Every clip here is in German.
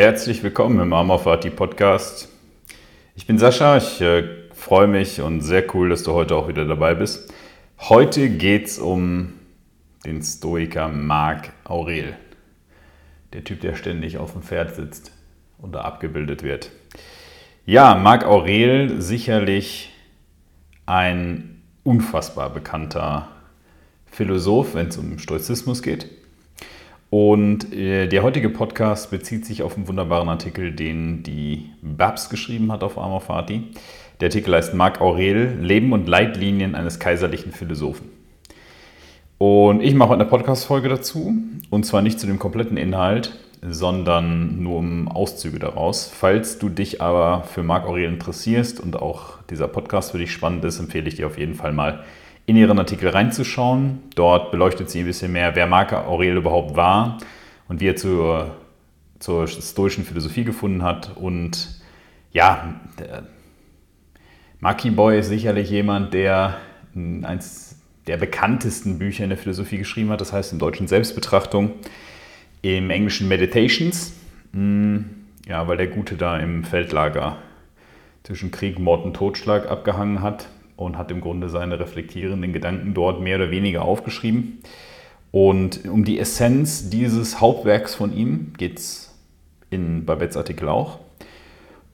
Herzlich willkommen im Amorfati Podcast. Ich bin Sascha, ich äh, freue mich und sehr cool, dass du heute auch wieder dabei bist. Heute geht es um den Stoiker Marc Aurel. Der Typ, der ständig auf dem Pferd sitzt und da abgebildet wird. Ja, Marc Aurel sicherlich ein unfassbar bekannter Philosoph, wenn es um Stoizismus geht. Und äh, der heutige Podcast bezieht sich auf einen wunderbaren Artikel, den die Babs geschrieben hat auf Amor Fati. Der Artikel heißt Marc Aurel, Leben und Leitlinien eines kaiserlichen Philosophen. Und ich mache eine Podcast-Folge dazu, und zwar nicht zu dem kompletten Inhalt, sondern nur um Auszüge daraus. Falls du dich aber für Marc Aurel interessierst und auch dieser Podcast für dich spannend ist, empfehle ich dir auf jeden Fall mal in ihren Artikel reinzuschauen. Dort beleuchtet sie ein bisschen mehr, wer Marc Aurel überhaupt war und wie er zur, zur stoischen Philosophie gefunden hat. Und ja, der Marquis Boy ist sicherlich jemand, der eins der bekanntesten Bücher in der Philosophie geschrieben hat, das heißt im Deutschen Selbstbetrachtung, im Englischen Meditations. Hm, ja, weil der Gute da im Feldlager zwischen Krieg, Mord und Totschlag abgehangen hat und hat im Grunde seine reflektierenden Gedanken dort mehr oder weniger aufgeschrieben. Und um die Essenz dieses Hauptwerks von ihm geht es in Babettes Artikel auch.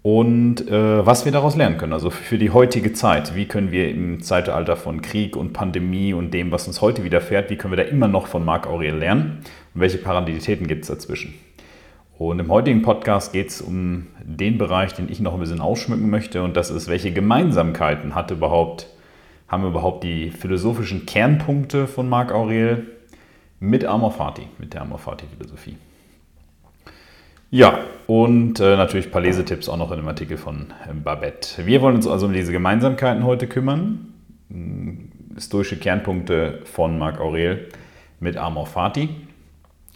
Und äh, was wir daraus lernen können, also für die heutige Zeit. Wie können wir im Zeitalter von Krieg und Pandemie und dem, was uns heute widerfährt, wie können wir da immer noch von Marc Aurel lernen? Und welche Parallelitäten gibt es dazwischen? Und im heutigen Podcast geht es um den Bereich, den ich noch ein bisschen ausschmücken möchte, und das ist, welche Gemeinsamkeiten hat überhaupt, haben überhaupt die philosophischen Kernpunkte von Marc Aurel mit Amor Fati, mit der Amor Fati-Philosophie. Ja, und äh, natürlich ein paar Lesetipps auch noch in dem Artikel von äh, Babette. Wir wollen uns also um diese Gemeinsamkeiten heute kümmern. Hm, historische Kernpunkte von Marc Aurel mit Amor Fati.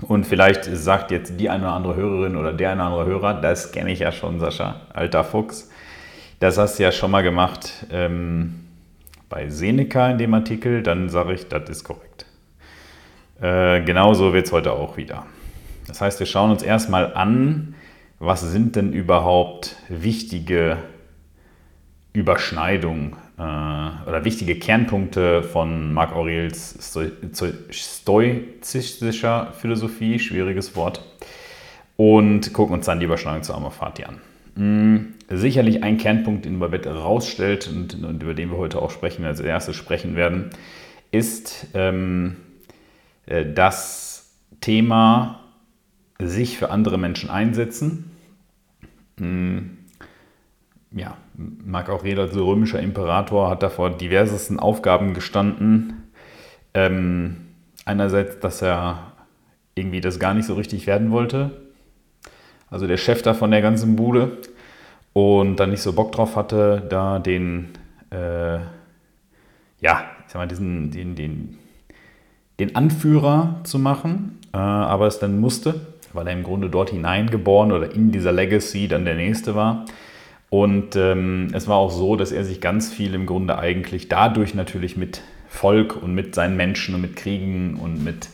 Und vielleicht sagt jetzt die eine oder andere Hörerin oder der eine oder andere Hörer, das kenne ich ja schon, Sascha, alter Fuchs. Das hast du ja schon mal gemacht ähm, bei Seneca in dem Artikel, dann sage ich, das ist korrekt. Äh, genauso wird es heute auch wieder. Das heißt, wir schauen uns erstmal an, was sind denn überhaupt wichtige Überschneidungen oder wichtige Kernpunkte von Marc Aurels stoizistischer Philosophie, schwieriges Wort, und gucken uns dann die Überschneidung zu Amorfati an. Mhm. Sicherlich ein Kernpunkt, den Babette herausstellt und, und, über den wir heute auch sprechen, als erstes sprechen werden, ist ähm, äh, das Thema sich für andere Menschen einsetzen. Mhm ja, Marc Aurel als römischer Imperator hat da vor diversesten Aufgaben gestanden. Ähm, einerseits, dass er irgendwie das gar nicht so richtig werden wollte, also der Chef da von der ganzen Bude, und dann nicht so Bock drauf hatte, da den, äh, ja, ich sag mal, diesen, den, den, den Anführer zu machen, äh, aber es dann musste, weil er im Grunde dort hineingeboren oder in dieser Legacy dann der Nächste war. Und ähm, es war auch so, dass er sich ganz viel im Grunde eigentlich dadurch natürlich mit Volk und mit seinen Menschen und mit Kriegen und mit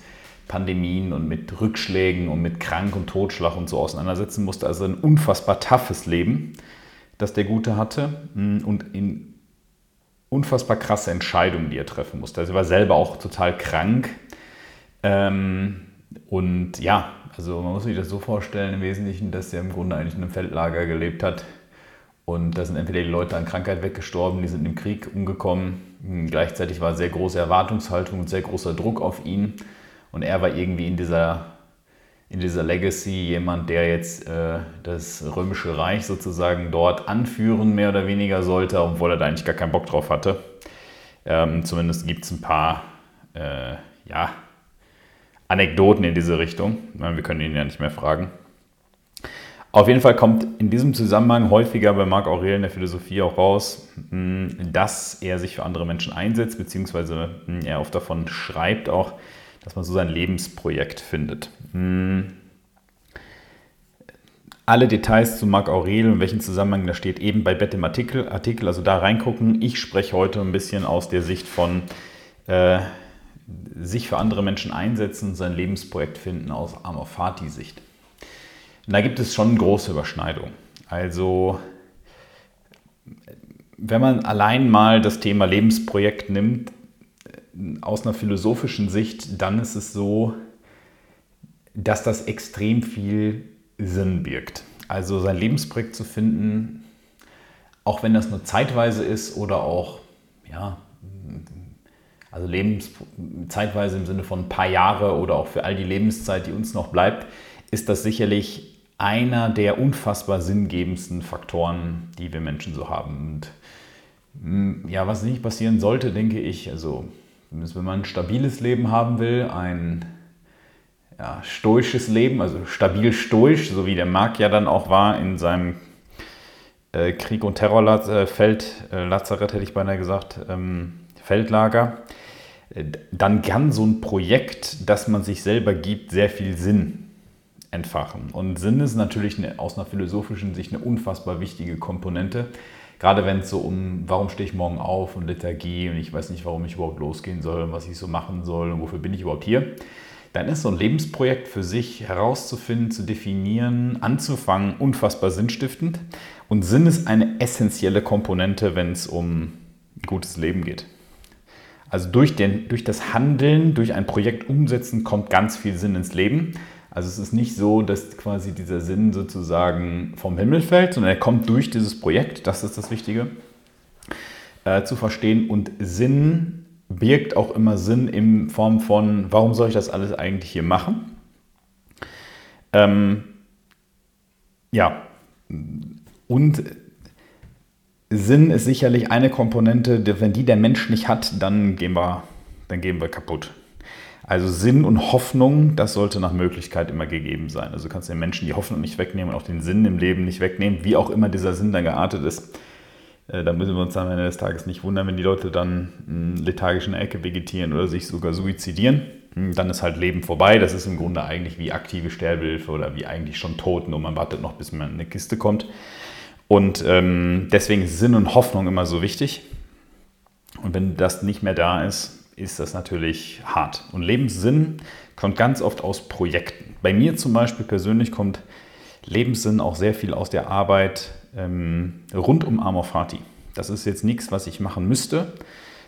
Pandemien und mit Rückschlägen und mit Krank und Totschlag und so auseinandersetzen musste. Also ein unfassbar toughes Leben, das der Gute hatte hm, und in unfassbar krasse Entscheidungen, die er treffen musste. Also er war selber auch total krank. Ähm, und ja, also man muss sich das so vorstellen im Wesentlichen, dass er im Grunde eigentlich in einem Feldlager gelebt hat, und da sind entweder die Leute an Krankheit weggestorben, die sind im Krieg umgekommen. Gleichzeitig war sehr große Erwartungshaltung und sehr großer Druck auf ihn. Und er war irgendwie in dieser, in dieser Legacy jemand, der jetzt äh, das Römische Reich sozusagen dort anführen, mehr oder weniger sollte, obwohl er da eigentlich gar keinen Bock drauf hatte. Ähm, zumindest gibt es ein paar äh, ja, Anekdoten in diese Richtung. Wir können ihn ja nicht mehr fragen. Auf jeden Fall kommt in diesem Zusammenhang häufiger bei Marc Aurel in der Philosophie auch raus, hm, dass er sich für andere Menschen einsetzt, beziehungsweise hm, er oft davon schreibt auch, dass man so sein Lebensprojekt findet. Hm. Alle Details zu Marc Aurel und welchen Zusammenhang da steht, eben bei Bett im Artikel, Artikel, also da reingucken. Ich spreche heute ein bisschen aus der Sicht von äh, sich für andere Menschen einsetzen, sein Lebensprojekt finden aus Amor Fati-Sicht. Und da gibt es schon große Überschneidungen. Also wenn man allein mal das Thema Lebensprojekt nimmt, aus einer philosophischen Sicht, dann ist es so, dass das extrem viel Sinn birgt. Also sein Lebensprojekt zu finden, auch wenn das nur zeitweise ist oder auch, ja, also Lebens, zeitweise im Sinne von ein paar Jahre oder auch für all die Lebenszeit, die uns noch bleibt, ist das sicherlich einer der unfassbar sinngebendsten Faktoren, die wir Menschen so haben. Und hm, ja, was nicht passieren sollte, denke ich, also wenn man ein stabiles Leben haben will, ein ja, stoisches Leben, also stabil stoisch, so wie der Marc ja dann auch war in seinem äh, Krieg- und Terrorfeld, äh, äh, hätte ich beinahe gesagt, ähm, Feldlager, äh, dann kann so ein Projekt, das man sich selber gibt, sehr viel Sinn entfachen. Und Sinn ist natürlich eine, aus einer philosophischen Sicht eine unfassbar wichtige Komponente. Gerade wenn es so um, warum stehe ich morgen auf und Lethargie und ich weiß nicht, warum ich überhaupt losgehen soll und was ich so machen soll und wofür bin ich überhaupt hier, dann ist so ein Lebensprojekt für sich herauszufinden, zu definieren, anzufangen, unfassbar sinnstiftend. Und Sinn ist eine essentielle Komponente, wenn es um gutes Leben geht. Also durch, den, durch das Handeln, durch ein Projekt umsetzen, kommt ganz viel Sinn ins Leben. Also es ist nicht so, dass quasi dieser Sinn sozusagen vom Himmel fällt, sondern er kommt durch dieses Projekt, das ist das Wichtige, äh, zu verstehen. Und Sinn birgt auch immer Sinn in Form von, warum soll ich das alles eigentlich hier machen? Ähm, ja, und Sinn ist sicherlich eine Komponente, wenn die der Mensch nicht hat, dann gehen wir, dann gehen wir kaputt. Also Sinn und Hoffnung, das sollte nach Möglichkeit immer gegeben sein. Also du kannst den Menschen die Hoffnung nicht wegnehmen und auch den Sinn im Leben nicht wegnehmen, wie auch immer dieser Sinn dann geartet ist. Äh, da müssen wir uns am Ende des Tages nicht wundern, wenn die Leute dann in lethargischen Ecke vegetieren oder sich sogar suizidieren. Hm, dann ist halt Leben vorbei. Das ist im Grunde eigentlich wie aktive Sterbehilfe oder wie eigentlich schon Toten und man wartet noch, bis man in eine Kiste kommt. Und ähm, deswegen ist Sinn und Hoffnung immer so wichtig. Und wenn das nicht mehr da ist, ist das natürlich hart. Und Lebenssinn kommt ganz oft aus Projekten. Bei mir zum Beispiel persönlich kommt Lebenssinn auch sehr viel aus der Arbeit ähm, rund um Amor Fati. Das ist jetzt nichts, was ich machen müsste.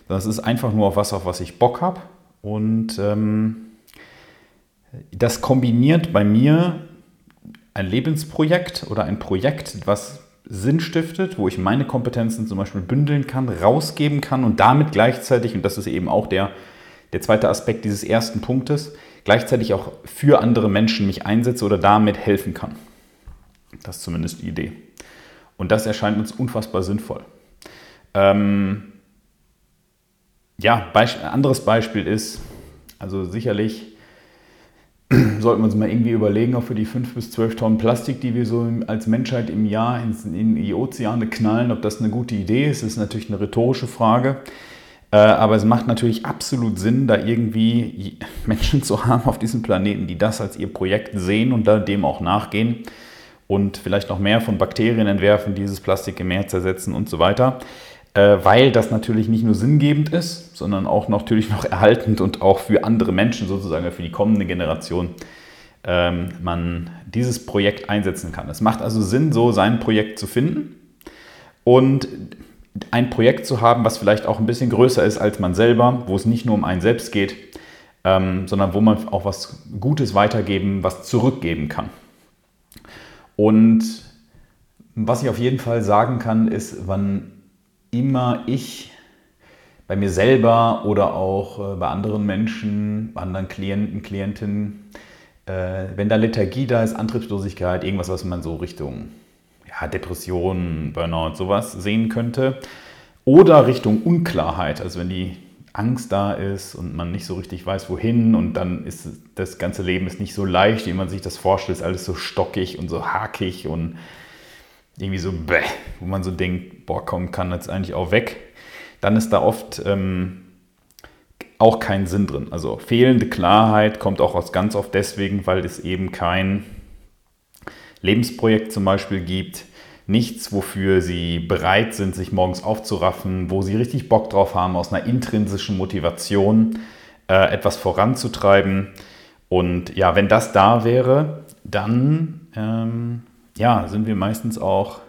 Das ist einfach nur auf was, auf was ich Bock habe. Und ähm, das kombiniert bei mir ein Lebensprojekt oder ein Projekt, was Sinn stiftet, wo ich meine Kompetenzen zum Beispiel bündeln kann, rausgeben kann und damit gleichzeitig, und das ist eben auch der, der zweite Aspekt dieses ersten Punktes, gleichzeitig auch für andere Menschen mich einsetze oder damit helfen kann. Das ist zumindest die Idee. Und das erscheint uns unfassbar sinnvoll. Ähm, ja, Beisp anderes Beispiel ist, also sicherlich sollten wir uns mal irgendwie überlegen, ob wir die 5 bis 12 Tonnen Plastik, die wir so als Menschheit im Jahr in, die Ozeane knallen, ob das eine gute Idee ist, das ist natürlich eine rhetorische Frage. Äh, aber es macht natürlich absolut Sinn, da irgendwie Menschen zu haben auf diesem Planeten, die das als ihr Projekt sehen und dem auch nachgehen und vielleicht noch mehr von Bakterien entwerfen, dieses Plastik im Meer zersetzen und so weiter. Äh, weil das natürlich nicht nur sinngebend ist, sondern auch natürlich noch erhaltend und auch für andere Menschen sozusagen, für die kommende Generation, ähm, man dieses Projekt einsetzen kann. Es macht also Sinn, so sein Projekt zu finden und ein Projekt zu haben, was vielleicht auch ein bisschen größer ist als man selber, wo es nicht nur um einen selbst geht, ähm, sondern wo man auch was Gutes weitergeben, was zurückgeben kann. Und was ich auf jeden Fall sagen kann, ist, wann immer ich bei mir selber oder auch äh, bei anderen Menschen, bei anderen Klienten, Klientinnen, äh, wenn da Lethargie da ist, Antriebslosigkeit, irgendwas, was man so Richtung ja, Depression, Burnout, sowas sehen könnte. Oder Richtung Unklarheit, also wenn die Angst da ist und man nicht so richtig weiß, wohin und dann ist das ganze Leben ist nicht so leicht, wie man sich das vorstellt, ist alles so stockig und so hakig und irgendwie so bäh, wo man so denkt, boah, komm, kann jetzt eigentlich auch weg, dann ist da oft ähm, auch kein Sinn drin. Also fehlende Klarheit kommt auch aus ganz oft deswegen, weil es eben kein Lebensprojekt zum Beispiel gibt, nichts, wofür sie bereit sind, sich morgens aufzuraffen, wo sie richtig Bock drauf haben, aus einer intrinsischen Motivation äh, etwas voranzutreiben. Und ja, wenn das da wäre, dann ähm, ja, sind wir meistens auch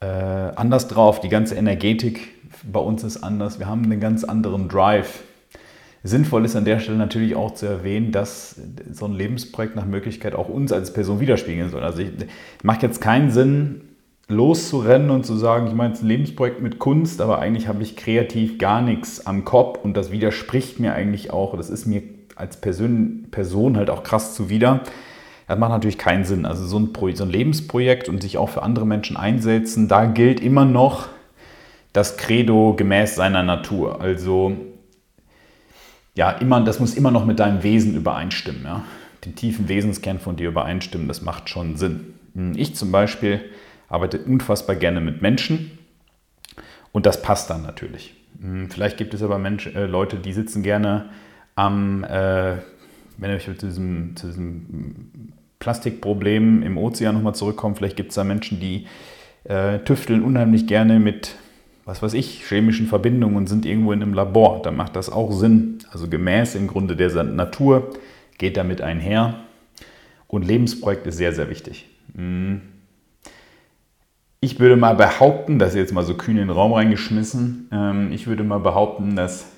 äh, anders drauf. Die ganze Energetik bei uns ist anders. Wir haben einen ganz anderen Drive. Sinnvoll ist an der Stelle natürlich auch zu erwähnen, dass so ein Lebensprojekt nach Möglichkeit auch uns als Person widerspiegeln soll. Also es macht jetzt keinen Sinn, loszurennen und zu sagen, ich meine jetzt ein Lebensprojekt mit Kunst, aber eigentlich habe ich kreativ gar nichts am Kopf und das widerspricht mir eigentlich auch. Das ist mir als Person, Person halt auch krass zuwider. Das macht natürlich keinen Sinn. Also so ein, so ein Lebensprojekt und sich auch für andere Menschen einsetzen, da gilt immer noch das Credo gemäß seiner Natur. Also ja, immer, das muss immer noch mit deinem Wesen übereinstimmen. Ja? Den tiefen Wesenskern von dir übereinstimmen, das macht schon Sinn. Ich zum Beispiel arbeite unfassbar gerne mit Menschen und das passt dann natürlich. Vielleicht gibt es aber Mensch, äh, Leute, die sitzen gerne am, äh, wenn ich zu diesem, zu diesem Plastikproblem im Ozean nochmal zurückkomme, vielleicht gibt es da Menschen, die äh, tüfteln unheimlich gerne mit was weiß ich, chemischen Verbindungen und sind irgendwo in einem Labor. Dann macht das auch Sinn. Also gemäß im Grunde der Natur geht damit einher. Und Lebensprojekt ist sehr, sehr wichtig. Hm. Ich würde mal behaupten, das ist jetzt mal so kühn in den Raum reingeschmissen, ähm, ich würde mal behaupten, dass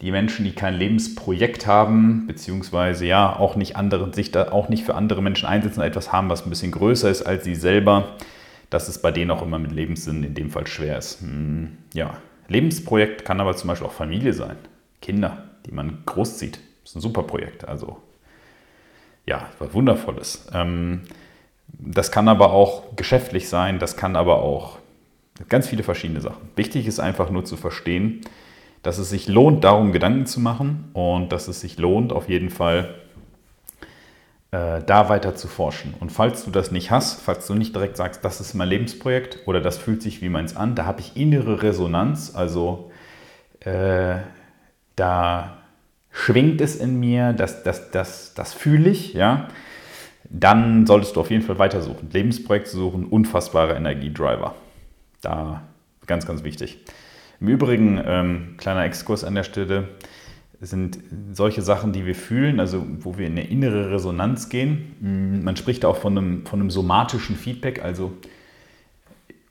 die Menschen, die kein Lebensprojekt haben, beziehungsweise ja auch nicht andere, sich da auch nicht für andere Menschen einsetzen, etwas haben, was ein bisschen größer ist als sie selber, dass es bei denen auch immer mit Lebenssinn in dem Fall schwer ist. Hm, ja, Lebensprojekt kann aber zum Beispiel auch Familie sein. Kinder, die man großzieht. Das ist ein super Projekt. Also, ja, was Wundervolles. Ähm, das kann aber auch geschäftlich sein, das kann aber auch ganz viele verschiedene Sachen. Wichtig ist einfach nur zu verstehen, dass es sich lohnt, darum Gedanken zu machen und dass es sich lohnt, auf jeden Fall äh, da weiter zu forschen. Und falls du das nicht hast, falls du nicht direkt sagst, das ist mein Lebensprojekt oder das fühlt sich wie meins an, da habe ich innere Resonanz, also äh, da schwingt es in mir, das, das, das, das fühle ich, ja, dann solltest du auf jeden Fall weitersuchen. Lebensprojekt suchen, unfassbare Energiedriver. Da ganz, ganz wichtig. Im Übrigen, ähm, kleiner Exkurs an der Stelle, sind solche Sachen, die wir fühlen, also wo wir in eine innere Resonanz gehen. Mm, man spricht auch von einem, von einem somatischen Feedback, also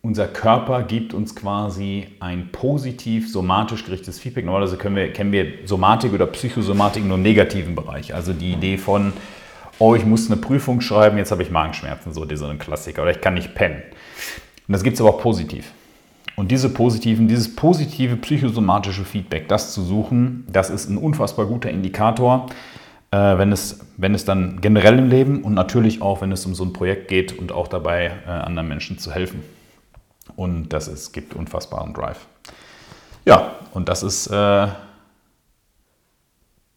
unser Körper gibt uns quasi ein positiv somatisch gerichtetes Feedback. Normalerweise können wir, kennen wir Somatik oder Psychosomatik nur im negativen Bereich. Also die Idee von, oh, ich muss eine Prüfung schreiben, jetzt habe ich Magenschmerzen, so dieser Klassiker, oder ich kann nicht pennen. Und das gibt es aber auch positiv. Und diese positiven, dieses positive psychosomatische Feedback, das zu suchen, das ist ein unfassbar guter Indikator, äh, wenn, es, wenn es dann generell im Leben und natürlich auch, wenn es um so ein Projekt geht und auch dabei äh, anderen Menschen zu helfen. Und das ist, gibt unfassbaren Drive. Ja, und das ist, äh,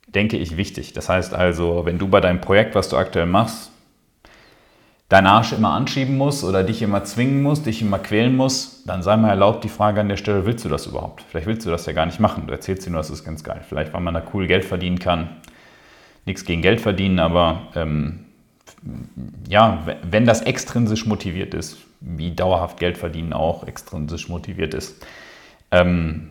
denke ich, wichtig. Das heißt also, wenn du bei deinem Projekt, was du aktuell machst, deinen Arsch immer anschieben musst oder dich immer zwingen musst, dich immer quälen musst, dann sei mal erlaubt die Frage an der Stelle, willst du das überhaupt? Vielleicht willst du das ja gar nicht machen. Du erzählst dir nur, das ist ganz geil. Vielleicht, weil man da cool Geld verdienen kann. Nichts gegen Geld verdienen, aber ähm, ja, wenn das extrinsisch motiviert ist, wie dauerhaft Geld verdienen auch extrinsisch motiviert ist, ähm,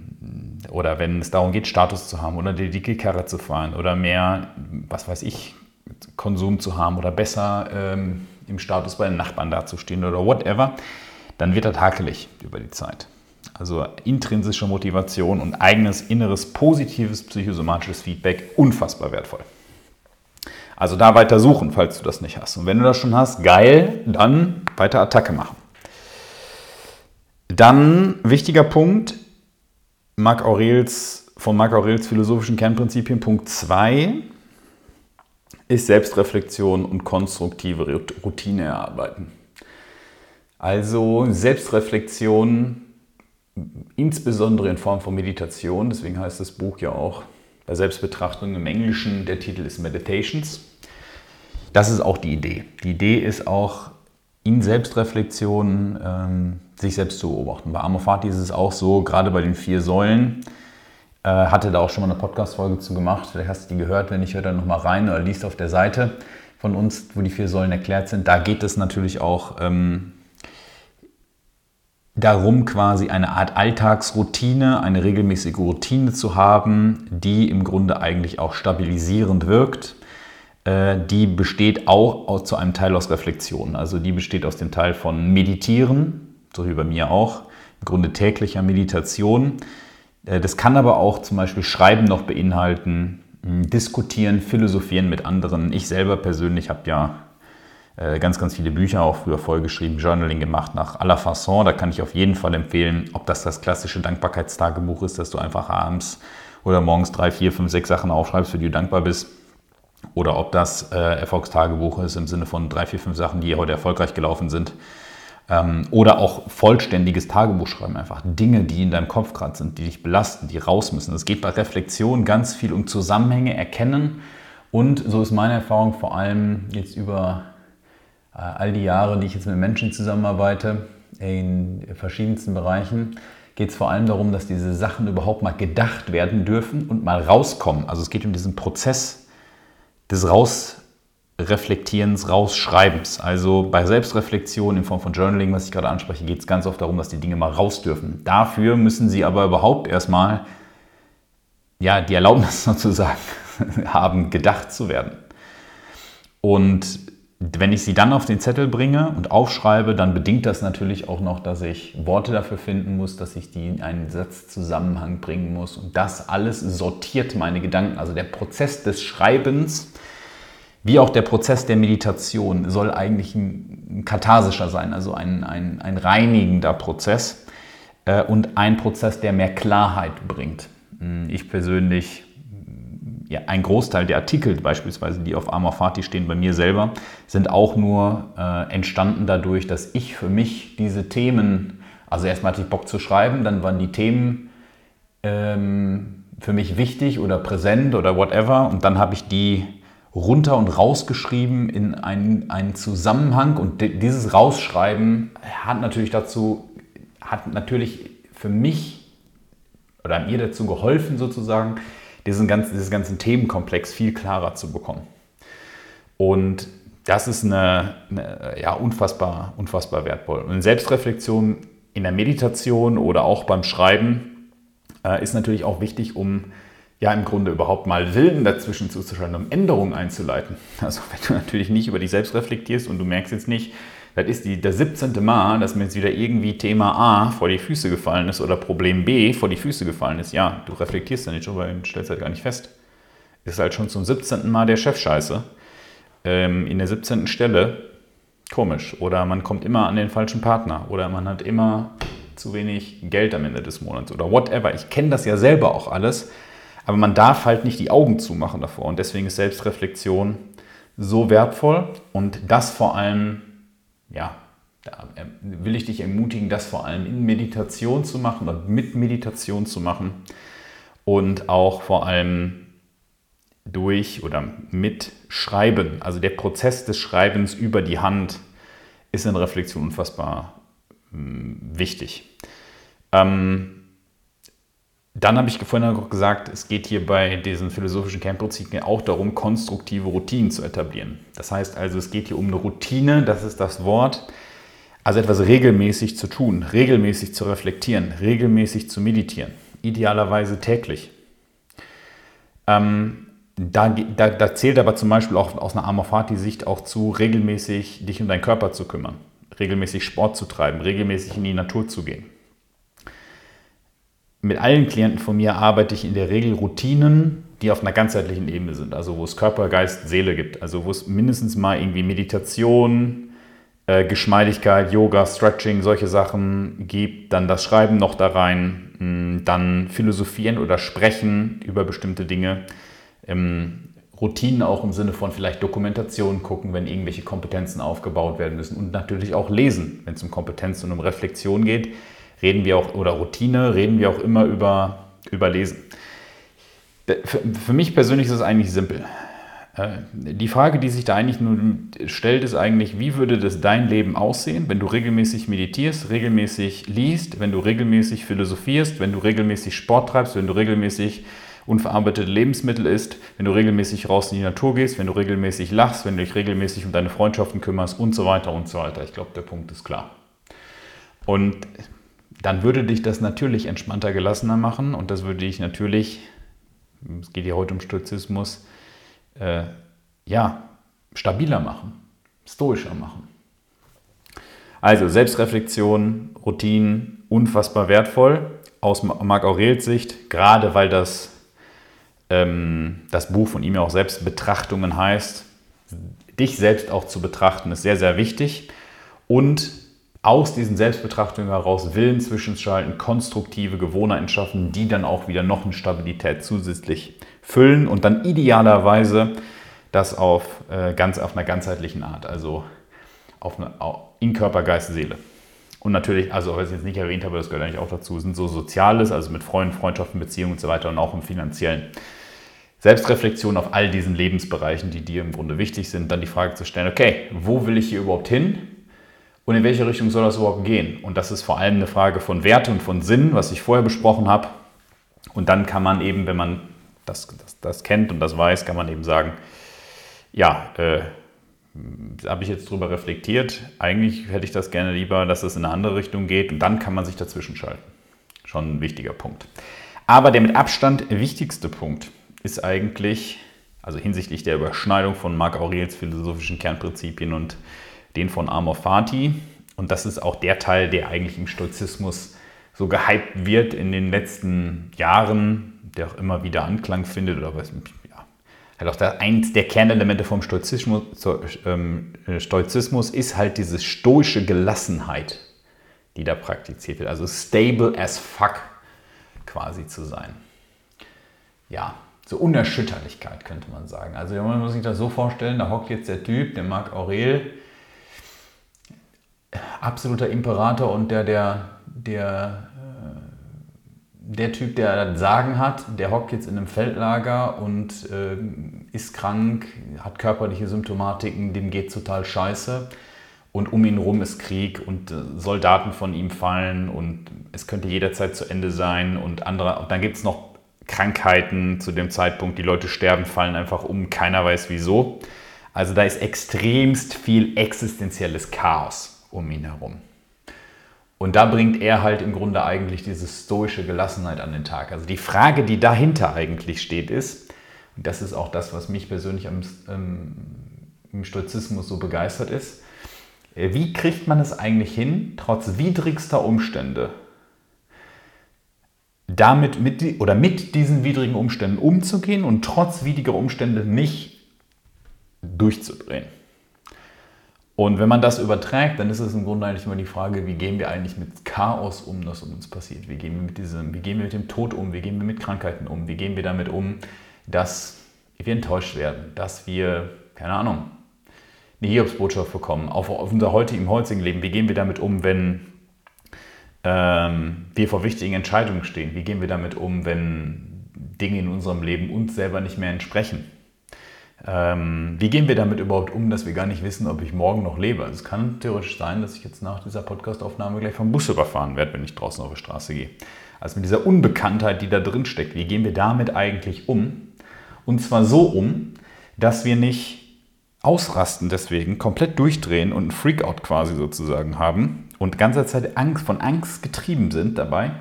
oder wenn es darum geht, Status zu haben oder die dicke Karre zu fahren oder mehr, was weiß ich, Konsum zu haben oder besser ähm, im Status bei den Nachbarn dazustehen oder whatever, dann wird das hakelig über die Zeit. Also intrinsische Motivation und eigenes inneres positives psychosomatisches Feedback unfassbar wertvoll. Also da weiter suchen, falls du das nicht hast. Und wenn du das schon hast, geil, dann weiter Attacke machen. Dann wichtiger Punkt, Marc Aurels, von Marc Aurels philosophischen Kernprinzipien, Punkt 2, ist Selbstreflexion und konstruktive Routine erarbeiten. Also Selbstreflexion, insbesondere in Form von Meditation, deswegen heißt das Buch ja auch bei Selbstbetrachtung im Englischen, der Titel ist Meditations. Das ist auch die Idee. Die Idee ist auch in Selbstreflexion ähm, sich selbst zu beobachten. Bei Amorfati ist es auch so, gerade bei den vier Säulen, äh, hatte da auch schon mal eine Podcast-Folge zu gemacht. Vielleicht hast du die gehört. Wenn nicht, hör dann nochmal rein oder liest auf der Seite von uns, wo die vier Säulen erklärt sind. Da geht es natürlich auch ähm, darum, quasi eine Art Alltagsroutine, eine regelmäßige Routine zu haben, die im Grunde eigentlich auch stabilisierend wirkt. äh, die besteht auch zu einem Teil aus Reflexion. Also die besteht aus dem Teil von Meditieren, so wie bei mir auch, im Grunde täglicher Meditation. Äh, das kann aber auch zum Beispiel Schreiben noch beinhalten, diskutieren, philosophieren mit anderen. Ich selber persönlich habe ja äh, ganz, ganz viele Bücher auch früher vollgeschrieben, Journaling gemacht nach aller Fasson. Da kann ich auf jeden Fall empfehlen, ob das das klassische Dankbarkeitstagebuch ist, dass du einfach abends oder morgens drei, vier, fünf, sechs Sachen aufschreibst, für die du dankbar bist. Oder ob das äh, Erfolgstagebuch ist im Sinne von drei, vier, fünf Sachen, die heute erfolgreich gelaufen sind. Ähm, oder auch vollständiges Tagebuch schreiben, einfach Dinge, die in deinem Kopf gerade sind, die dich belasten, die raus müssen. Es geht bei Reflexion ganz viel um Zusammenhänge erkennen. Und so ist meine Erfahrung vor allem jetzt über äh, all die Jahre, die ich jetzt mit Menschen zusammenarbeite, in verschiedensten Bereichen, geht es vor allem darum, dass diese Sachen überhaupt mal gedacht werden dürfen und mal rauskommen. Also es geht um diesen Prozess des Rausreflektierens, Rausschreibens. Also bei Selbstreflexion in Form von Journaling, was ich gerade anspreche, geht es ganz oft darum, dass die Dinge mal raus dürfen. Dafür müssen sie aber überhaupt erstmal ja, die Erlaubnis sozusagen haben, gedacht zu werden. Und wenn ich sie dann auf den Zettel bringe und aufschreibe, dann bedingt das natürlich auch noch, dass ich Worte dafür finden muss, dass ich die in einen Satzzusammenhang bringen muss. Und das alles sortiert meine Gedanken. Also der Prozess des Schreibens, wie auch der Prozess der Meditation, soll eigentlich ein katharsischer sein, also ein, ein, ein reinigender Prozess äh, und ein Prozess, der mehr Klarheit bringt. Hm, ich persönlich ja, ein Großteil der Artikel beispielsweise, die auf Amor Fati stehen, bei mir selber, sind auch nur äh, entstanden dadurch, dass ich für mich diese Themen, also erstmal hatte ich Bock zu schreiben, dann waren die Themen ähm, für mich wichtig oder präsent oder whatever und dann habe ich die runter und rausgeschrieben in einen, einen Zusammenhang und dieses Rausschreiben hat natürlich dazu, hat natürlich für mich oder mir dazu geholfen sozusagen, diesen ganzen, diesen ganzen Themenkomplex viel klarer zu bekommen. Und das ist eine, eine, ja, unfassbar, unfassbar wertvoll. Und Selbstreflexion in der Meditation oder auch beim Schreiben äh, ist natürlich auch wichtig, um ja im Grunde überhaupt mal Willen dazwischen zuzuschalten, um Änderungen einzuleiten. Also wenn du natürlich nicht über dich selbst reflektierst und du merkst jetzt nicht, das ist die, der 17. Mal, dass mir jetzt wieder irgendwie Thema A vor die Füße gefallen ist oder Problem B vor die Füße gefallen ist. Ja, du reflektierst ja nicht drüber und stellst halt gar nicht fest. Ist halt schon zum 17. Mal der Chef scheiße. Ähm, in der 17. Stelle komisch. Oder man kommt immer an den falschen Partner. Oder man hat immer zu wenig Geld am Ende des Monats. Oder whatever. Ich kenne das ja selber auch alles. Aber man darf halt nicht die Augen zumachen davor. Und deswegen ist Selbstreflexion so wertvoll. Und das vor allem ja, da will ich dich ermutigen, das vor allem in Meditation zu machen oder mit Meditation zu machen und auch vor allem durch oder mit Schreiben. Also der Prozess des Schreibens über die Hand ist in Reflexion unfassbar hm, wichtig. Ähm, dann habe ich vorhin auch gesagt, es geht hier bei diesen philosophischen Kernprinzipien auch darum, konstruktive Routinen zu etablieren. Das heißt also, es geht hier um eine Routine, das ist das Wort, also etwas regelmäßig zu tun, regelmäßig zu reflektieren, regelmäßig zu meditieren, idealerweise täglich. Ähm, da, da, da, zählt aber zum Beispiel auch aus einer Amorphati-Sicht auch zu, regelmäßig dich um deinen Körper zu kümmern, regelmäßig Sport zu treiben, regelmäßig in die Natur zu gehen mit allen Klienten von mir arbeite ich in der Regel Routinen, die auf einer ganzheitlichen Ebene sind, also wo es Körper, Geist, Seele gibt, also wo es mindestens mal irgendwie Meditation, äh, Geschmeidigkeit, Yoga, Stretching, solche Sachen gibt, dann das Schreiben noch da rein, mh, hm, dann Philosophieren oder Sprechen über bestimmte Dinge, ähm, Routinen auch im Sinne von vielleicht Dokumentation gucken, wenn irgendwelche Kompetenzen aufgebaut werden müssen. Und natürlich auch lesen, wenn es um Kompetenz und um Reflexion geht reden wir auch, oder Routine, reden wir auch immer über, über Lesen. Für, für mich persönlich ist es eigentlich simpel. Äh, die Frage, die sich da eigentlich nur stellt, ist eigentlich, wie würde das dein Leben aussehen, wenn du regelmäßig meditierst, regelmäßig liest, wenn du regelmäßig philosophierst, wenn du regelmäßig Sport treibst, wenn du regelmäßig unverarbeitete Lebensmittel isst, wenn du regelmäßig raus in die Natur gehst, wenn du regelmäßig lachst, wenn du dich regelmäßig um deine Freundschaften kümmerst und so weiter und so weiter. Ich glaube, der Punkt ist klar. Und dann würde dich das natürlich entspannter, gelassener machen und das würde dich natürlich, es geht ja heute um Stoizismus, äh, ja, stabiler machen, stoischer machen. Also Selbstreflexion, Routinen, unfassbar wertvoll aus Marc Aurels Sicht, gerade weil das, ähm, das Buch von ihm ja auch Selbstbetrachtungen heißt. Dich selbst auch zu betrachten ist sehr, sehr wichtig. Und aus diesen Selbstbetrachtungen heraus Willen zwischenschalten, konstruktive Gewohnheiten schaffen, die dann auch wieder noch eine Stabilität zusätzlich füllen und dann idealerweise das auf, äh, ganz, auf einer ganzheitlichen Art, also auf eine, in Körper, Geist, Seele. Und natürlich, also was ich jetzt nicht erwähnt habe, das gehört eigentlich auch dazu, sind so Soziales, also mit Freunden, Freundschaften, Beziehungen und so weiter und auch im Finanziellen. Selbstreflexion auf all diesen Lebensbereichen, die dir im Grunde wichtig sind, dann die Frage zu stellen, okay, wo will ich hier überhaupt hin? Und in welche Richtung soll das überhaupt gehen? Und das ist vor allem eine Frage von Werte und von Sinn, was ich vorher besprochen habe. Und dann kann man eben, wenn man das, das, das kennt und das weiß, kann man eben sagen, ja, äh, habe ich jetzt darüber reflektiert. Eigentlich hätte ich das gerne lieber, dass es in eine andere Richtung geht und dann kann man sich dazwischen schalten. Schon ein wichtiger Punkt. Aber der mit Abstand wichtigste Punkt ist eigentlich, also hinsichtlich der Überschneidung von Marc Aurels philosophischen Kernprinzipien und den von Amor Fati. Und das ist auch der Teil, der eigentlich im Stoizismus so gehypt wird in den letzten Jahren, der auch immer wieder Anklang findet oder was, halt auch da, eins der Kernelemente vom Stoizismus, ähm, äh, Stoizismus ist halt diese stoische Gelassenheit, die da praktiziert wird. Also stable as fuck quasi zu sein. Ja, so Unerschütterlichkeit könnte man sagen. Also man muss sich das so vorstellen, da hockt jetzt der Typ, der Marc Aurel, absoluter Imperator und der, der, der der Typ, der das Sagen hat, der hockt jetzt in einem Feldlager und äh, ist krank, hat körperliche Symptomatiken, dem geht total scheiße. Und um ihn herum ist Krieg und äh, Soldaten von ihm fallen und es könnte jederzeit zu Ende sein. Und, andere, und dann gibt es noch Krankheiten zu dem Zeitpunkt, die Leute sterben, fallen einfach um, keiner weiß wieso. Also da ist extremst viel existenzielles Chaos um ihn herum. Und da bringt er halt im Grunde eigentlich diese stoische Gelassenheit an den Tag. Also die Frage, die dahinter eigentlich steht, ist, und das ist auch das, was mich persönlich am, ähm, im Stoizismus so begeistert ist, äh, wie kriegt man es eigentlich hin, trotz widrigster Umstände damit mit, oder mit diesen widrigen Umständen umzugehen und trotz widriger Umstände nicht durchzudrehen? Und wenn man das überträgt, dann ist es im Grunde eigentlich immer die Frage, wie gehen wir eigentlich mit Chaos um, das um uns passiert? Wie gehen wir mit, diesem, wie gehen wir mit dem Tod um? Wie gehen wir mit Krankheiten um? Wie gehen wir damit um, dass wir enttäuscht werden, dass wir, keine Ahnung, eine Hiobsbotschaft bekommen, auf, auf unser heutigen, im heutigen Leben? Wie gehen wir damit um, wenn ähm, wir vor wichtigen Entscheidungen stehen? Wie gehen wir damit um, wenn Dinge in unserem Leben uns selber nicht mehr entsprechen? Ähm, wie gehen wir damit überhaupt um, dass wir gar nicht wissen, ob ich morgen noch lebe? Also es kann theoretisch sein, dass ich jetzt nach dieser Podcastaufnahme gleich vom Bus überfahren werde, wenn ich draußen auf die Straße gehe. Also mit dieser Unbekanntheit, die da drin steckt, wie gehen wir damit eigentlich um? Und zwar so um, dass wir nicht ausrasten deswegen, komplett durchdrehen und einen Freakout quasi sozusagen haben und ganze Zeit Angst, von Angst getrieben sind dabei,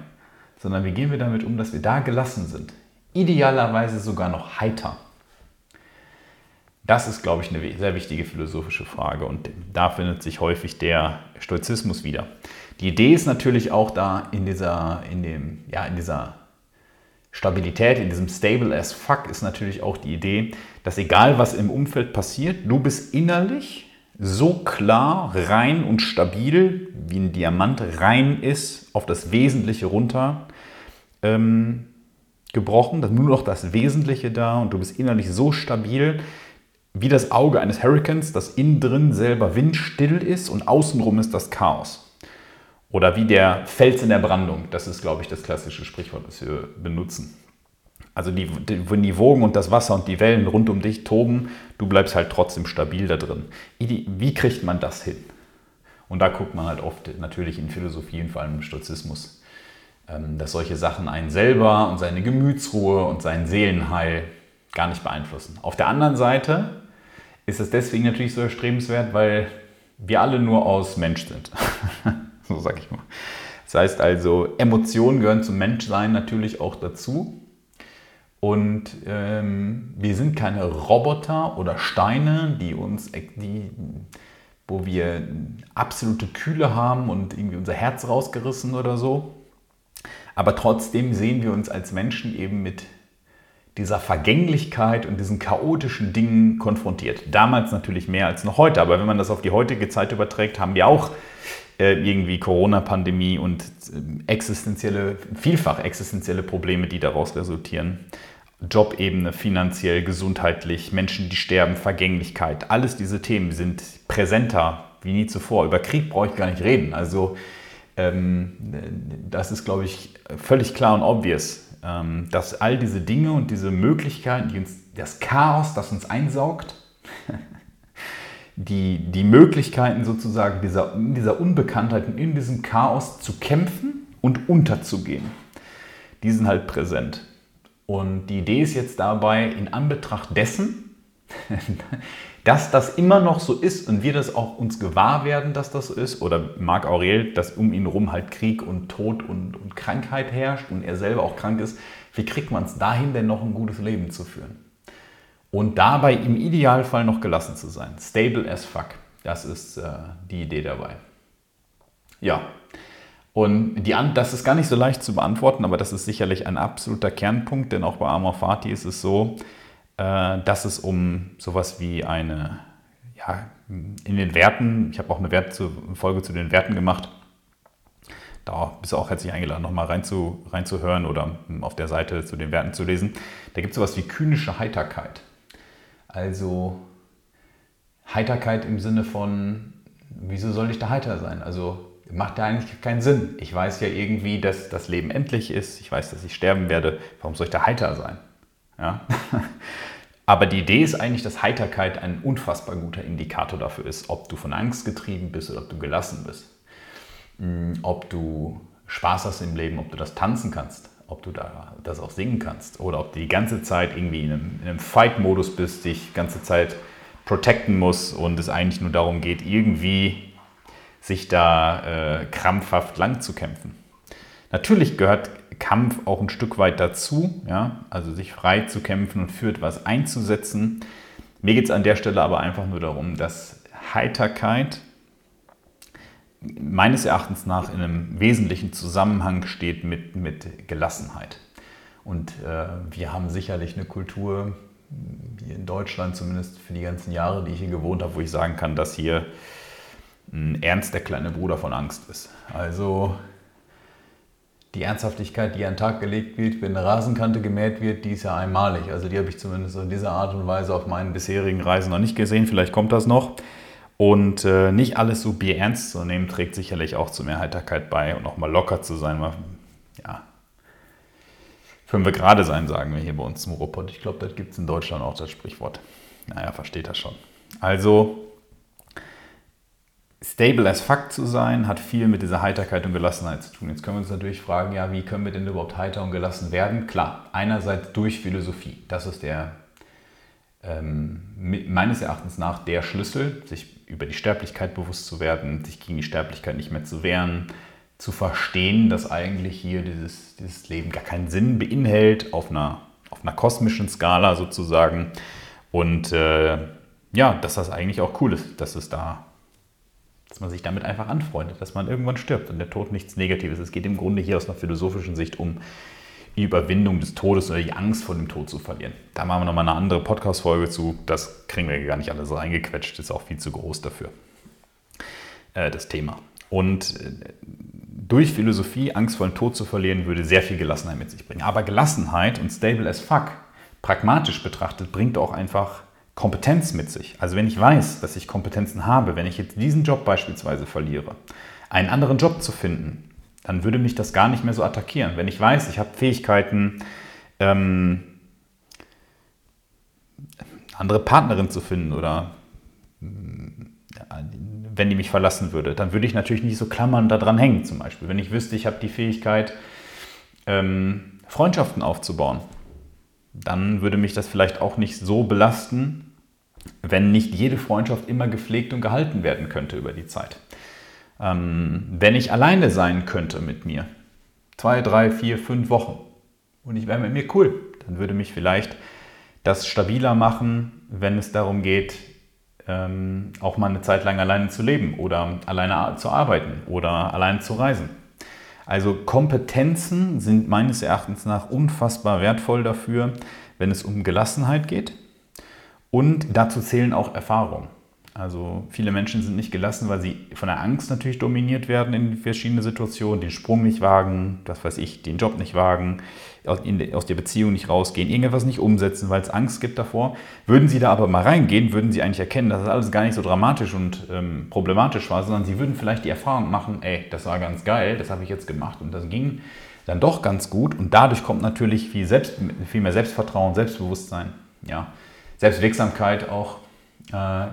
sondern wie gehen wir damit um, dass wir da gelassen sind? Idealerweise sogar noch heiter. Das ist, glaube ich, eine sehr wichtige philosophische Frage und da findet sich häufig der Stoizismus wieder. Die Idee ist natürlich auch da in dieser, in dem, ja, in dieser Stabilität, in diesem Stable as fuck ist natürlich auch die Idee, dass egal was im Umfeld passiert, du bist innerlich so klar, rein und stabil, wie ein Diamant rein ist, auf das Wesentliche runter ähm, gebrochen, dass nur noch das Wesentliche da und du bist innerlich so stabil, wie das Auge eines Hurrikans, das innen drin selber windstill ist und außenrum ist das Chaos. Oder wie der Fels in der Brandung. Das ist, glaube ich, das klassische Sprichwort, das wir benutzen. Also die, die, wenn die Wogen und das Wasser und die Wellen rund um dich toben, du bleibst halt trotzdem stabil da drin. Wie kriegt man das hin? Und da guckt man halt oft natürlich in Philosophie vor allem im Stoizismus, ähm, dass solche Sachen einen selber und seine Gemütsruhe und sein Seelenheil gar nicht beeinflussen. Auf der anderen Seite ist es deswegen natürlich so erstrebenswert, weil wir alle nur aus Mensch sind. so sage ich mal. Das heißt also, Emotionen gehören zum Menschsein natürlich auch dazu. Und ähm, wir sind keine Roboter oder Steine, die uns, die, wo wir absolute Kühle haben und irgendwie unser Herz rausgerissen oder so. Aber trotzdem sehen wir uns als Menschen eben mit dieser Vergänglichkeit und diesen chaotischen Dingen konfrontiert. Damals natürlich mehr als noch heute, aber wenn man das auf die heutige Zeit überträgt, haben wir auch äh, irgendwie Corona-Pandemie und äh, existenzielle, vielfach existenzielle Probleme, die daraus resultieren. Jobebene, finanziell, gesundheitlich, Menschen, die sterben, Vergänglichkeit, alles diese Themen sind präsenter wie nie zuvor. Über Krieg brauche ich gar nicht reden. Also ähm, das ist, glaube ich, völlig klar und obvious, ähm, dass all diese Dinge und diese Möglichkeiten, die uns, das Chaos, das uns einsaugt, die, die Möglichkeiten sozusagen dieser, dieser Unbekanntheit und in diesem Chaos zu kämpfen und unterzugehen, die sind halt präsent. Und die Idee ist jetzt dabei, in Anbetracht dessen, dass das immer noch so ist und wir das auch uns gewahr werden, dass das so ist, oder Marc Aurel, dass um ihn herum halt Krieg und Tod und, und Krankheit herrscht und er selber auch krank ist, wie kriegt man es dahin, denn noch ein gutes Leben zu führen? Und dabei im Idealfall noch gelassen zu sein. Stable as fuck. Das ist äh, die Idee dabei. Ja, und die, das ist gar nicht so leicht zu beantworten, aber das ist sicherlich ein absoluter Kernpunkt, denn auch bei Amor Fati ist es so, dass es um sowas wie eine, ja, in den Werten, ich habe auch eine Wert zu, Folge zu den Werten gemacht, da bist du auch herzlich eingeladen, nochmal rein zu, reinzuhören oder auf der Seite zu den Werten zu lesen. Da gibt es sowas wie kynische Heiterkeit. Also Heiterkeit im Sinne von, wieso soll ich da heiter sein? Also macht ja eigentlich keinen Sinn. Ich weiß ja irgendwie, dass das Leben endlich ist. Ich weiß, dass ich sterben werde. Warum soll ich da heiter sein? Ja? Aber die Idee ist eigentlich, dass Heiterkeit ein unfassbar guter Indikator dafür ist, ob du von Angst getrieben bist oder ob du gelassen bist. Hm, ob du Spaß hast im Leben, ob du das tanzen kannst, ob du da das auch singen kannst oder ob du die ganze Zeit irgendwie in einem, einem Fight-Modus bist, dich die ganze Zeit protecten musst und es eigentlich nur darum geht, irgendwie sich da äh, krampfhaft lang zu kämpfen. Natürlich gehört Kampf auch ein Stück weit dazu, ja? also sich frei zu kämpfen und für etwas einzusetzen. Mir geht es an der Stelle aber einfach nur darum, dass Heiterkeit meines Erachtens nach in einem wesentlichen Zusammenhang steht mit, mit Gelassenheit. Und äh, wir haben sicherlich eine Kultur, hier in Deutschland zumindest für die ganzen Jahre, die ich hier gewohnt habe, wo ich sagen kann, dass hier Ernst der kleine Bruder von Angst ist. Also die Ernsthaftigkeit, die an den Tag gelegt wird, wenn eine Rasenkante gemäht wird, die ist ja einmalig. Also die habe ich zumindest in dieser Art und Weise auf meinen bisherigen Reisen noch nicht gesehen. Vielleicht kommt das noch. Und äh, nicht alles so bierernst zu nehmen, trägt sicherlich auch zu mehr Heiterkeit bei und auch mal locker zu sein. Mal, ja, fünf gerade sein, sagen wir hier bei uns im Ruhrpott. Ich glaube, das gibt es in Deutschland auch, das Sprichwort. Naja, versteht das schon. Also stable as fuck zu sein, hat viel mit dieser Heiterkeit und Gelassenheit zu tun. Jetzt können wir uns natürlich fragen, ja, wie können wir denn überhaupt heiter und gelassen werden? Klar, einerseits durch Philosophie. Das ist der, ähm, meines Erachtens nach, der Schlüssel, sich über die Sterblichkeit bewusst zu werden, sich gegen die Sterblichkeit nicht mehr zu wehren, zu verstehen, dass eigentlich hier dieses, dieses Leben gar keinen Sinn beinhält, auf einer, auf einer kosmischen Skala sozusagen. Und äh, ja, dass das eigentlich auch cool ist, dass es da dass man sich damit einfach anfreundet, dass man irgendwann stirbt und der Tod nichts Negatives ist. Es geht im Grunde hier aus einer philosophischen Sicht um die Überwindung des Todes oder die Angst vor dem Tod zu verlieren. Da machen wir nochmal eine andere Podcast-Folge zu. Das kriegen wir gar nicht alles reingequetscht, ist auch viel zu groß dafür, äh, das Thema. Und äh, durch Philosophie Angst vor dem Tod zu verlieren, würde sehr viel Gelassenheit mit sich bringen. Aber Gelassenheit und stable as fuck, pragmatisch betrachtet, bringt auch einfach Kompetenz mit sich. Also wenn ich weiß, dass ich Kompetenzen habe, wenn ich jetzt diesen Job beispielsweise verliere, einen anderen Job zu finden, dann würde mich das gar nicht mehr so attackieren. Wenn ich weiß, ich habe Fähigkeiten, ähm, andere Partnerin zu finden oder wenn die mich verlassen würde, dann würde ich natürlich nicht so klammern daran hängen zum Beispiel. Wenn ich wüsste, ich habe die Fähigkeit, ähm, Freundschaften aufzubauen, dann würde mich das vielleicht auch nicht so belasten, wenn nicht jede Freundschaft immer gepflegt und gehalten werden könnte über die Zeit. Ähm, wenn ich alleine sein könnte mit mir, zwei, drei, vier, fünf Wochen und ich wäre mit mir cool, Dann würde mich vielleicht das stabiler machen, wenn es darum geht, ähm, auch mal eine Zeit lang alleine zu leben oder alleine zu arbeiten oder allein zu reisen. Also Kompetenzen sind meines Erachtens nach unfassbar wertvoll dafür, wenn es um Gelassenheit geht. Und dazu zählen auch Erfahrungen. Also viele Menschen sind nicht gelassen, weil sie von der Angst natürlich dominiert werden in verschiedene Situationen, den Sprung nicht wagen, das weiß ich, den Job nicht wagen, aus der Beziehung nicht rausgehen, irgendetwas nicht umsetzen, weil es Angst gibt davor. Würden sie da aber mal reingehen, würden sie eigentlich erkennen, dass das alles gar nicht so dramatisch und ähm, problematisch war, sondern sie würden vielleicht die Erfahrung machen, ey, das war ganz geil, das habe ich jetzt gemacht und das ging dann doch ganz gut und dadurch kommt natürlich viel, Selbst, viel mehr Selbstvertrauen, Selbstbewusstsein, ja, Selbstwirksamkeit auch äh,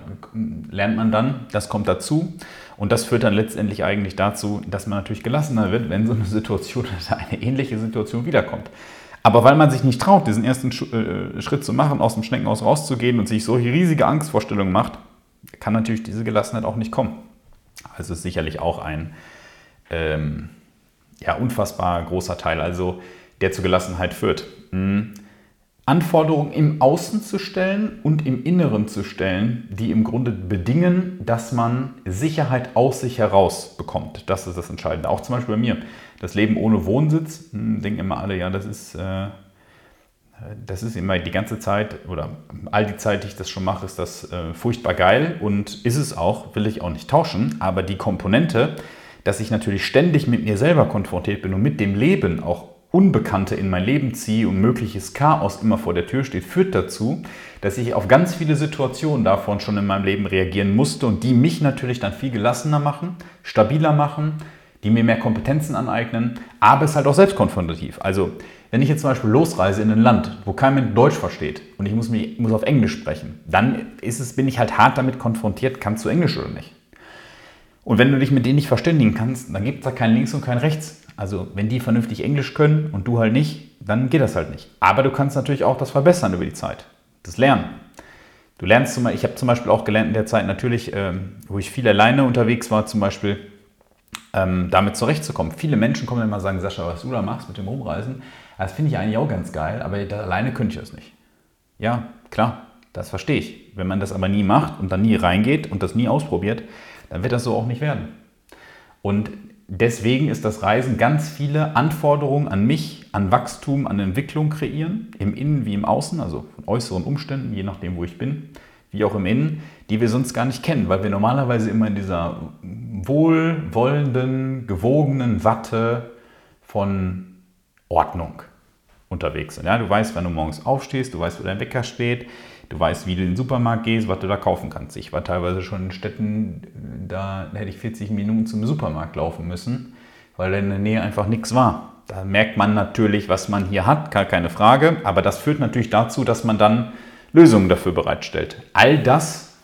lernt man dann, das kommt dazu. Und das führt dann letztendlich eigentlich dazu, dass man natürlich gelassener wird, wenn so eine Situation, eine ähnliche Situation wiederkommt. Aber weil man sich nicht traut, diesen ersten äh, Schritt zu machen, aus dem Schneckenhaus rauszugehen und sich solche riesige Angstvorstellungen macht, kann natürlich diese Gelassenheit auch nicht kommen. Also ist sicherlich auch ein ähm, ja, unfassbar großer Teil, also der zur Gelassenheit führt. Mhm. Anforderungen im Außen zu stellen und im Inneren zu stellen, die im Grunde bedingen, dass man Sicherheit aus sich heraus bekommt. Das ist das Entscheidende. Auch zum Beispiel bei mir. Das Leben ohne Wohnsitz, hm, denken immer alle, ja, das ist, äh, das ist immer die ganze Zeit oder all die Zeit, die ich das schon mache, ist das äh, furchtbar geil und ist es auch, will ich auch nicht tauschen, aber die Komponente, dass ich natürlich ständig mit mir selber konfrontiert bin und mit dem Leben auch Unbekannte in mein Leben ziehe und mögliches Chaos immer vor der Tür steht, führt dazu, dass ich auf ganz viele Situationen davon schon in meinem Leben reagieren musste und die mich natürlich dann viel gelassener machen, stabiler machen, die mir mehr Kompetenzen aneignen, aber es ist halt auch selbstkonfrontativ. Also wenn ich jetzt zum Beispiel losreise in ein Land, wo kein Mensch Deutsch versteht und ich muss, mich, muss auf Englisch sprechen, dann ist es, bin ich halt hart damit konfrontiert, kannst du Englisch oder nicht? Und wenn du dich mit denen nicht verständigen kannst, dann gibt es da kein Links und kein Rechts. Also wenn die vernünftig Englisch können und du halt nicht, dann geht das halt nicht. Aber du kannst natürlich auch das verbessern über die Zeit. Das Lernen. Du lernst zum ich habe zum Beispiel auch gelernt in der Zeit natürlich, ähm, wo ich viel alleine unterwegs war, zum Beispiel ähm, damit zurechtzukommen. Viele Menschen kommen immer und sagen, Sascha, was du da machst mit dem Rumreisen, das finde ich eigentlich auch ganz geil, aber alleine könnte ich das nicht. Ja, klar, das verstehe ich. Wenn man das aber nie macht und dann nie reingeht und das nie ausprobiert, dann wird das so auch nicht werden. Und deswegen ist das Reisen ganz viele Anforderungen an mich, an Wachstum, an Entwicklung kreieren, im Innen wie im Außen, also von äußeren Umständen, je nachdem, wo ich bin, wie auch im Innen, die wir sonst gar nicht kennen, weil wir normalerweise immer in dieser wohlwollenden, gewogenen Watte von Ordnung unterwegs sind. Ja, du weißt, wenn du morgens aufstehst, du weißt, wo dein Wecker steht, Du weißt, wie du in den Supermarkt gehst, was du da kaufen kannst. Ich war teilweise schon in Städten, da hätte ich 40 Minuten zum Supermarkt laufen müssen, weil in der Nähe einfach nichts war. Da merkt man natürlich, was man hier hat, gar keine Frage. Aber das führt natürlich dazu, dass man dann Lösungen dafür bereitstellt. All das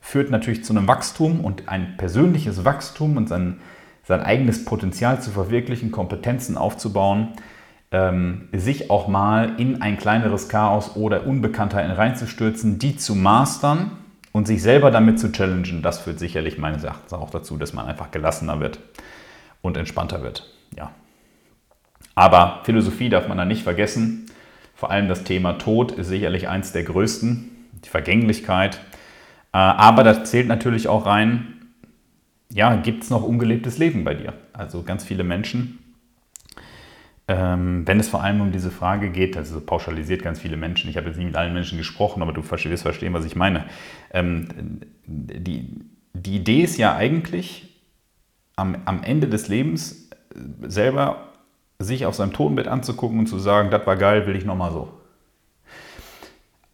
führt natürlich zu einem Wachstum und ein persönliches Wachstum und sein, sein eigenes Potenzial zu verwirklichen, Kompetenzen aufzubauen, ähm, sich auch mal in ein kleineres Chaos oder Unbekanntheiten reinzustürzen, die zu mastern und sich selber damit zu challengen, das führt sicherlich meines Erachtens auch dazu, dass man einfach gelassener wird und entspannter wird. Ja. Aber Philosophie darf man da nicht vergessen. Vor allem das Thema Tod ist sicherlich eins der größten, die Vergänglichkeit. Äh, aber da zählt natürlich auch rein, ja, gibt es noch ungelebtes Leben bei dir? Also ganz viele Menschen wenn es vor allem um diese Frage geht, also pauschalisiert ganz viele Menschen, ich habe jetzt nicht mit allen Menschen gesprochen, aber du wirst verstehen, was ich meine. Ähm, die, die Idee ist ja eigentlich, am, am Ende des Lebens äh, selber sich auf seinem Totenbett anzugucken und zu sagen, das war geil, will ich nochmal so.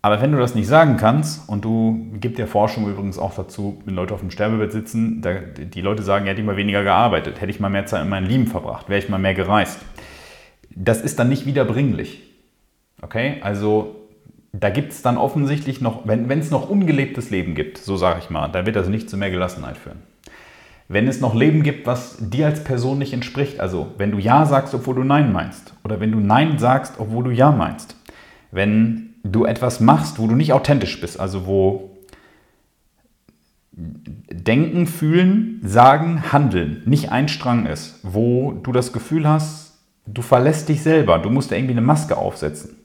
Aber wenn du das nicht sagen kannst, und du gibt der Forschung übrigens auch dazu, wenn Leute auf dem Sterbebett sitzen, da, die Leute sagen, hätte ich mal weniger gearbeitet, hätte ich mal mehr Zeit in meinem Leben verbracht, wäre ich mal mehr gereist das ist dann nicht wiederbringlich. Okay, also da gibt es dann offensichtlich noch, wenn es noch ungelebtes Leben gibt, so sage ich mal, da wird das nicht zu mehr Gelassenheit führen. Wenn es noch Leben gibt, was dir als Person nicht entspricht, also wenn du Ja sagst, obwohl du Nein meinst, oder wenn du Nein sagst, obwohl du Ja meinst, wenn du etwas machst, wo du nicht authentisch bist, also wo Denken, Fühlen, Sagen, Handeln nicht ein Strang ist, wo du das Gefühl hast, Du verlässt dich selber, du musst irgendwie eine Maske aufsetzen.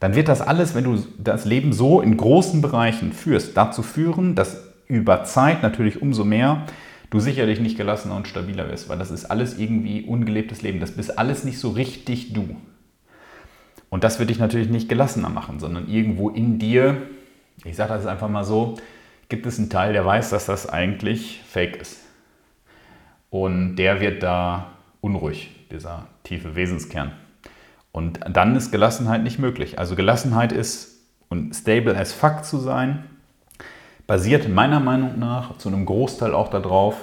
dann wird das alles, wenn du das Leben so in großen Bereichen führst, dazu führen, dass über Zeit natürlich umso mehr du sicherlich nicht gelassener und stabiler wirst, weil das ist alles irgendwie ungelebtes Leben. Das bist alles nicht so richtig du. Und das wird dich natürlich nicht gelassener machen, sondern irgendwo in dir, ich sage das einfach mal so, gibt es einen Teil, der weiß, dass das eigentlich fake ist. Und der wird da unruhig, dieser tiefe Wesenskern. Und dann ist Gelassenheit nicht möglich. Also Gelassenheit ist, und stable as fuck zu sein, basiert meiner Meinung nach zu einem Großteil auch darauf,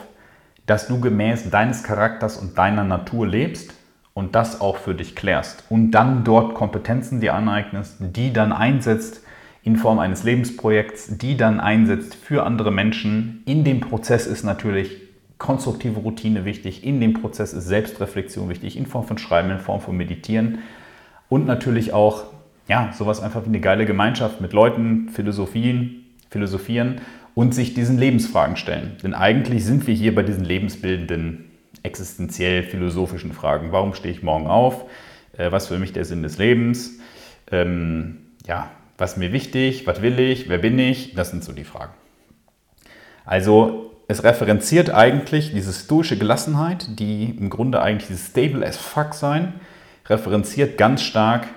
dass du gemäß deines Charakters und deiner Natur lebst und das auch für dich klärst und dann dort Kompetenzen dir aneignest, die dann einsetzt in Form eines Lebensprojekts, die dann einsetzt für andere Menschen. In dem Prozess ist natürlich konstruktive Routine wichtig, in dem Prozess ist Selbstreflexion wichtig, in Form von Schreiben, in Form von Meditieren und natürlich auch ja, sowas einfach wie eine geile Gemeinschaft mit Leuten, Philosophien, philosophieren und sich diesen Lebensfragen stellen. Denn eigentlich sind wir hier bei diesen lebensbildenden, existenziell philosophischen Fragen. Warum stehe ich morgen auf? Äh, was für mich der Sinn des Lebens? Ähm, ja, was ist mir wichtig? Was will ich? Wer bin ich? Das sind so die Fragen. Also es referenziert eigentlich diese stoische Gelassenheit, die im Grunde eigentlich dieses stable as fuck sein, referenziert ganz stark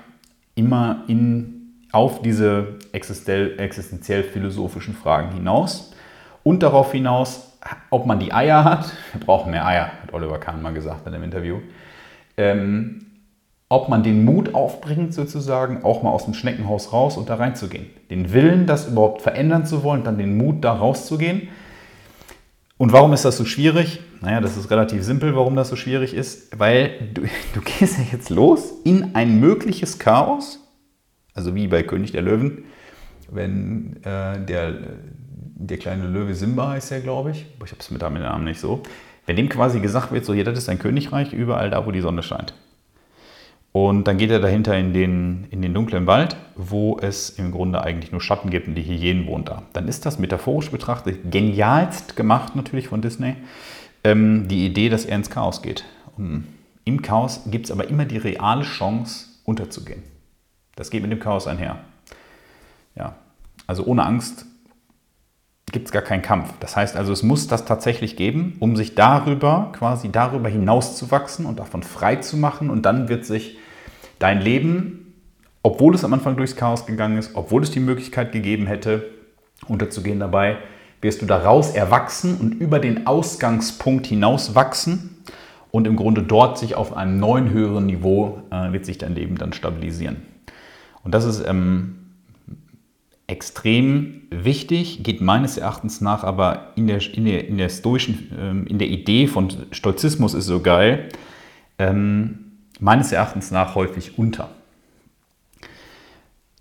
immer in auf diese existenziell philosophischen Fragen hinaus und darauf hinaus, ob man die Eier hat, wir brauchen mehr Eier, hat Oliver Kahn mal gesagt in einem Interview, ähm, ob man den Mut aufbringt, sozusagen auch mal aus dem Schneckenhaus raus und da reinzugehen. Den Willen, das überhaupt verändern zu wollen, dann den Mut, da rauszugehen. Und warum ist das so schwierig? Naja, das ist relativ simpel, warum das so schwierig ist, weil du, du gehst ja jetzt los in ein mögliches Chaos, also wie bei König der Löwen, wenn äh, der, der kleine Löwe Simba heißt er, glaube ich, ich habe es mit dem Namen nicht so, wenn dem quasi gesagt wird, so hier, das ist ein Königreich, überall da, wo die Sonne scheint. Und dann geht er dahinter in den, in den dunklen Wald, wo es im Grunde eigentlich nur Schatten gibt und die Hyänen wohnen da. Dann ist das metaphorisch betrachtet genialst gemacht natürlich von Disney, ähm, die Idee, dass er ins Chaos geht. Und Im Chaos gibt es aber immer die reale Chance, unterzugehen. Das geht mit dem Chaos einher. Ja, also ohne Angst gibt es gar keinen Kampf. Das heißt also, es muss das tatsächlich geben, um sich darüber, quasi darüber hinaus zu wachsen und davon frei zu machen. Und dann wird sich dein Leben, obwohl es am Anfang durchs Chaos gegangen ist, obwohl es die Möglichkeit gegeben hätte, unterzugehen dabei, wirst du daraus erwachsen und über den Ausgangspunkt hinaus wachsen und im Grunde dort sich auf einem neuen höheren Niveau äh, wird sich dein Leben dann stabilisieren. Und das ist ähm, extrem wichtig, geht meines Erachtens nach aber in der, in der, in der stoischen, ähm, in der Idee von Stoizismus ist so geil, ähm, meines Erachtens nach häufig unter.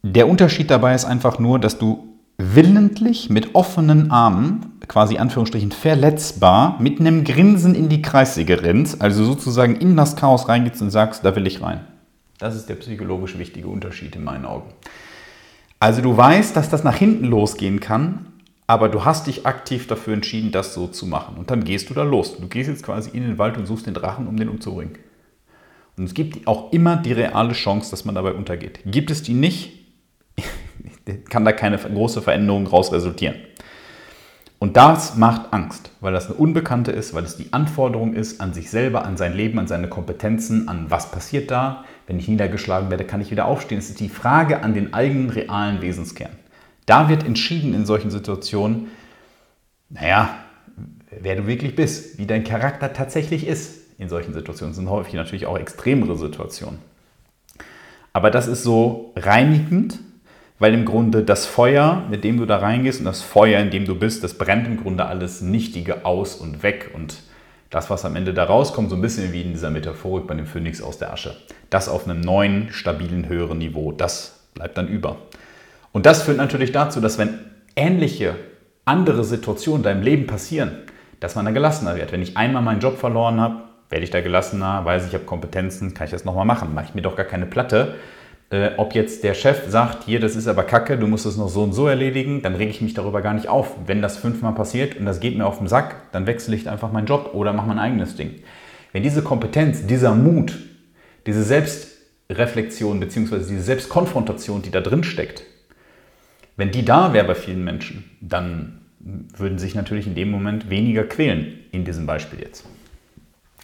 Der Unterschied dabei ist einfach nur, dass du willentlich mit offenen Armen, quasi Anführungsstrichen verletzbar, mit einem Grinsen in die Kreissäge rennst, also sozusagen in das Chaos reingehst und sagst, da will ich rein. Das ist der psychologisch wichtige Unterschied in meinen Augen. Also du weißt, dass das nach hinten losgehen kann, aber du hast dich aktiv dafür entschieden, das so zu machen. Und dann gehst du da los. Du gehst jetzt quasi in den Wald und suchst den Drachen, um den umzubringen. Und es gibt auch immer die reale Chance, dass man dabei untergeht. Gibt es die nicht, kann da keine große Veränderung raus resultieren. Und das macht Angst, weil das eine Unbekannte ist, weil es die Anforderung ist an sich selber, an sein Leben, an seine Kompetenzen, an was passiert da. Wenn ich niedergeschlagen werde, kann ich wieder aufstehen. Es ist die Frage an den eigenen realen Wesenskern. Da wird entschieden in solchen Situationen, naja, wer du wirklich bist, wie dein Charakter tatsächlich ist in solchen Situationen. Das sind häufig natürlich auch extremere Situationen. Aber das ist so reinigend weil im Grunde das Feuer, mit dem du da reingehst und das Feuer, in dem du bist, das brennt im Grunde alles Nichtige aus und weg und das, was am Ende da rauskommt, so ein bisschen wie in dieser Metaphorik bei dem Phönix aus der Asche, das auf einem neuen, stabilen, höheren Niveau, das bleibt dann über. Und das führt natürlich dazu, dass wenn ähnliche andere Situationen in deinem Leben passieren, dass man dann gelassener wird. Wenn ich einmal meinen Job verloren habe, werde ich da gelassener, weiß ich, ich habe Kompetenzen, kann ich das nochmal machen, mache ich mir doch gar keine Platte, äh, ob jetzt der Chef sagt, hier, das ist aber kacke, du musst es noch so und so erledigen, dann rege ich mich darüber gar nicht auf. Wenn das fünfmal passiert und das geht mir auf den Sack, dann wechsle ich einfach meinen Job oder mache mein eigenes Ding. Wenn diese Kompetenz, dieser Mut, diese Selbst, Selbstreflexion bzw. diese Selbstkonfrontation, die da drin steckt, wenn die da wäre bei vielen Menschen, dann würden sich natürlich in dem Moment weniger quälen, in diesem Beispiel jetzt.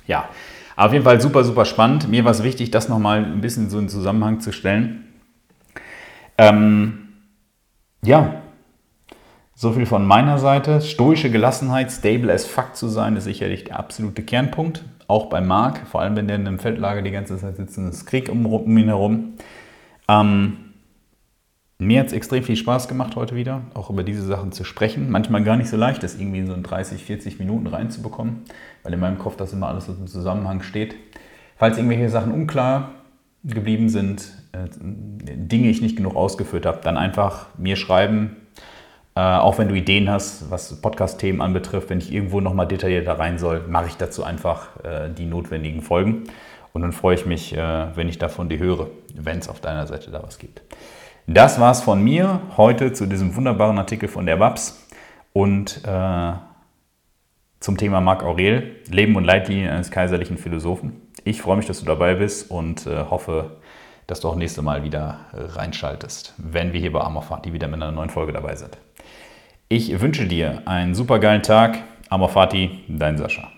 Ja, auf jeden Fall super, super spannend. Mir war es wichtig, das nochmal ein bisschen so in Zusammenhang zu stellen. Ähm, ja, so viel von meiner Seite. Stoische Gelassenheit, stable as fuck zu sein, ist sicherlich der absolute Kernpunkt. Auch bei Marc, vor allem wenn der in einem Feldlager die ganze Zeit sitzt und es Krieg um, um ihn herum. Ähm, mir hat es extrem viel Spaß gemacht heute wieder, auch über diese Sachen zu sprechen. Manchmal gar nicht so leicht, das irgendwie in so in 30, 40 Minuten reinzubekommen, weil in meinem Kopf das immer alles so im Zusammenhang steht. Falls irgendwelche Sachen unklar geblieben sind, äh, Dinge ich nicht genug ausgeführt habe, dann einfach mir schreiben, äh, auch wenn du Ideen hast, was Podcast-Themen anbetrifft, wenn ich irgendwo nochmal detaillierter rein soll, mache ich dazu einfach äh, die notwendigen Folgen. Und dann freue ich mich, wenn ich davon die höre, wenn es auf deiner Seite da was gibt. Das war's von mir heute zu diesem wunderbaren Artikel von der WAPS und äh, zum Thema Marc Aurel, Leben und Leitlinien eines kaiserlichen Philosophen. Ich freue mich, dass du dabei bist und äh, hoffe, dass du auch nächste Mal wieder reinschaltest, wenn wir hier bei Amorfati wieder mit einer neuen Folge dabei sind. Ich wünsche dir einen super geilen Tag. Amorfati, dein Sascha.